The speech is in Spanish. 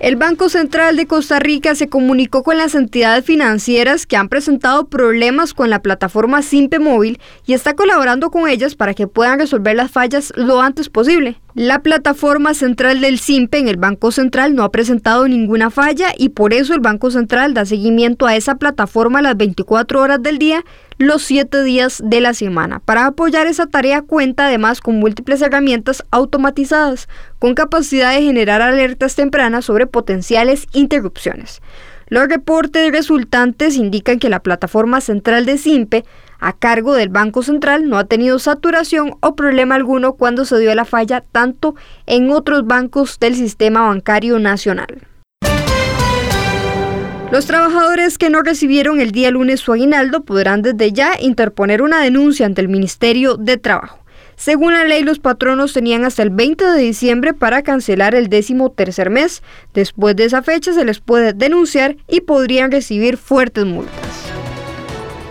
El Banco Central de Costa Rica se comunicó con las entidades financieras que han presentado problemas con la plataforma Simpe Móvil y está colaborando con ellas para que puedan resolver las fallas lo antes posible. La plataforma central del SIMPE en el Banco Central no ha presentado ninguna falla y por eso el Banco Central da seguimiento a esa plataforma las 24 horas del día, los 7 días de la semana. Para apoyar esa tarea cuenta además con múltiples herramientas automatizadas con capacidad de generar alertas tempranas sobre potenciales interrupciones. Los reportes resultantes indican que la plataforma central de SIMPE a cargo del Banco Central no ha tenido saturación o problema alguno cuando se dio la falla tanto en otros bancos del sistema bancario nacional. Los trabajadores que no recibieron el día lunes su aguinaldo podrán desde ya interponer una denuncia ante el Ministerio de Trabajo. Según la ley, los patronos tenían hasta el 20 de diciembre para cancelar el décimo tercer mes. Después de esa fecha se les puede denunciar y podrían recibir fuertes multas.